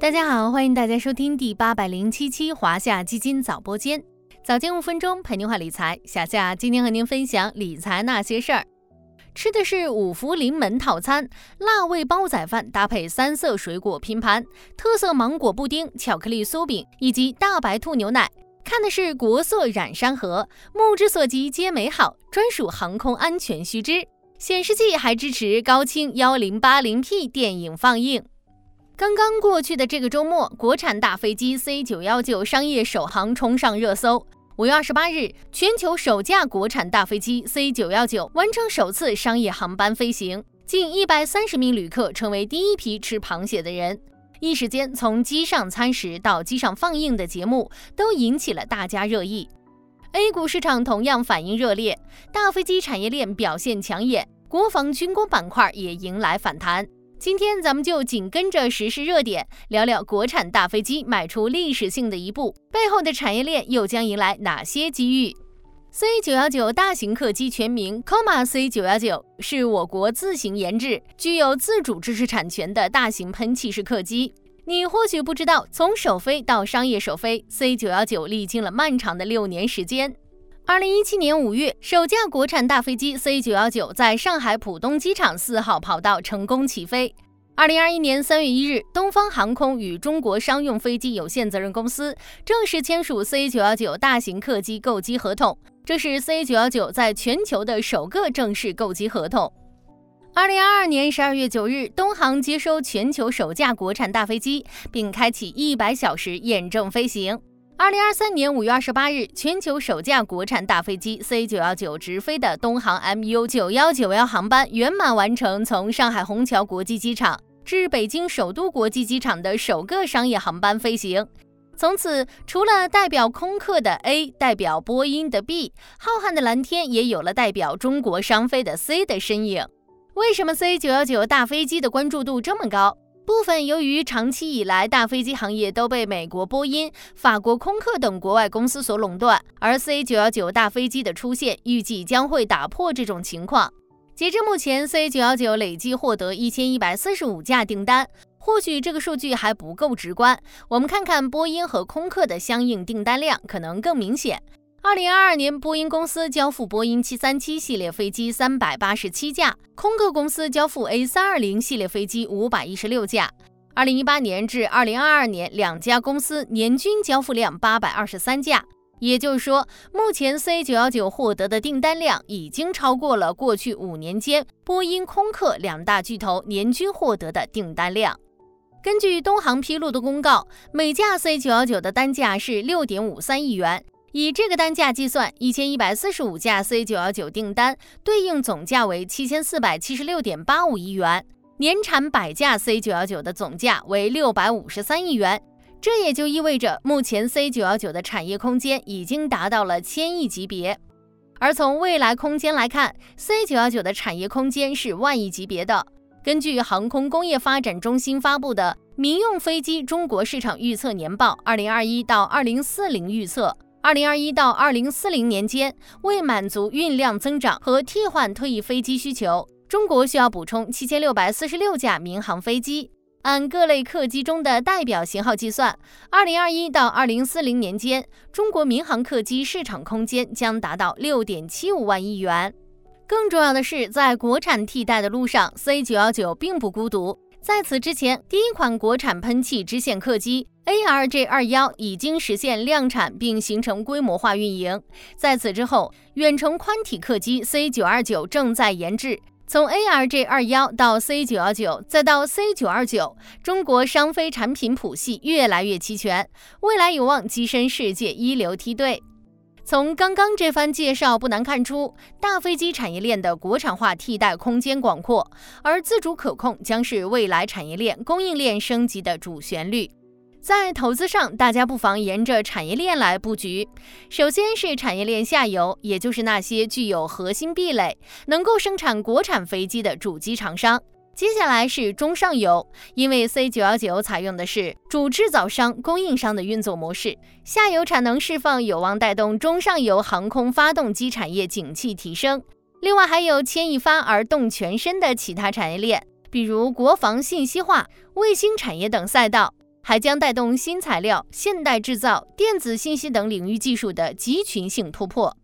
大家好，欢迎大家收听第八百零七期华夏基金早播间，早间五分钟陪您话理财。小夏今天和您分享理财那些事儿。吃的是五福临门套餐，辣味煲仔饭搭配三色水果拼盘，特色芒果布丁、巧克力酥饼以及大白兔牛奶。看的是国色染山河，目之所及皆美好，专属航空安全须知。显示器还支持高清幺零八零 P 电影放映。刚刚过去的这个周末，国产大飞机 C 九幺九商业首航冲上热搜。五月二十八日，全球首架国产大飞机 C 九幺九完成首次商业航班飞行，近一百三十名旅客成为第一批吃螃蟹的人。一时间，从机上餐食到机上放映的节目，都引起了大家热议。A 股市场同样反应热烈，大飞机产业链表现抢眼，国防军工板块也迎来反弹。今天咱们就紧跟着时事热点，聊聊国产大飞机迈出历史性的一步，背后的产业链又将迎来哪些机遇？C 九幺九大型客机全名 Coma C 九幺九，是我国自行研制、具有自主知识产权的大型喷气式客机。你或许不知道，从首飞到商业首飞，C 九幺九历经了漫长的六年时间。二零一七年五月，首架国产大飞机 C 九幺九在上海浦东机场四号跑道成功起飞。二零二一年三月一日，东方航空与中国商用飞机有限责任公司正式签署 C 九幺九大型客机购机合同，这是 C 九幺九在全球的首个正式购机合同。二零二二年十二月九日，东航接收全球首架国产大飞机，并开启一百小时验证飞行。二零二三年五月二十八日，全球首架国产大飞机 C 九幺九直飞的东航 MU 九幺九幺航班圆满完成从上海虹桥国际机场至北京首都国际机场的首个商业航班飞行。从此，除了代表空客的 A，代表波音的 B，浩瀚的蓝天也有了代表中国商飞的 C 的身影。为什么 C 九幺九大飞机的关注度这么高？部分由于长期以来大飞机行业都被美国波音、法国空客等国外公司所垄断，而 C 九幺九大飞机的出现预计将会打破这种情况。截至目前，C 九幺九累计获得一千一百四十五架订单。或许这个数据还不够直观，我们看看波音和空客的相应订单量可能更明显。二零二二年，波音公司交付波音七三七系列飞机三百八十七架，空客公司交付 A 三二零系列飞机五百一十六架。二零一八年至二零二二年，两家公司年均交付量八百二十三架。也就是说，目前 C 九幺九获得的订单量已经超过了过去五年间波音、空客两大巨头年均获得的订单量。根据东航披露的公告，每架 C 九幺九的单价是六点五三亿元。以这个单价计算，一千一百四十五架 C 九幺九订单对应总价为七千四百七十六点八五亿元，年产百架 C 九幺九的总价为六百五十三亿元。这也就意味着，目前 C 九幺九的产业空间已经达到了千亿级别。而从未来空间来看，C 九幺九的产业空间是万亿级别的。根据航空工业发展中心发布的《民用飞机中国市场预测年报（二零二一到二零四零）》预测。二零二一到二零四零年间，为满足运量增长和替换退役飞机需求，中国需要补充七千六百四十六架民航飞机。按各类客机中的代表型号计算，二零二一到二零四零年间，中国民航客机市场空间将达到六点七五万亿元。更重要的是，在国产替代的路上，C 九幺九并不孤独。在此之前，第一款国产喷气支线客机 ARJ 二幺已经实现量产并形成规模化运营。在此之后，远程宽体客机 C 九二九正在研制。从 ARJ 二幺到 C 九幺九，再到 C 九二九，中国商飞产品谱系越来越齐全，未来有望跻身世界一流梯队。从刚刚这番介绍不难看出，大飞机产业链的国产化替代空间广阔，而自主可控将是未来产业链供应链升级的主旋律。在投资上，大家不妨沿着产业链来布局。首先是产业链下游，也就是那些具有核心壁垒、能够生产国产飞机的主机厂商。接下来是中上游，因为 C 九幺九采用的是主制造商、供应商的运作模式，下游产能释放有望带动中上游航空发动机产业景气提升。另外还有牵一发而动全身的其他产业链，比如国防信息化、卫星产业等赛道。还将带动新材料、现代制造、电子信息等领域技术的集群性突破。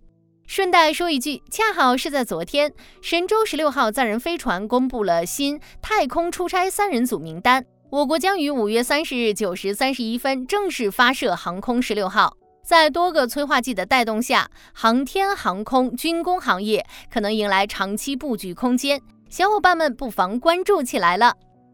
顺带说一句，恰好是在昨天，神舟十六号载人飞船公布了新太空出差三人组名单，我国将于五月三十日九时三十一分正式发射航空十六号。在多个催化剂的带动下，航天航空军工行业可能迎来长期布局空间，小伙伴们不妨关注起来了。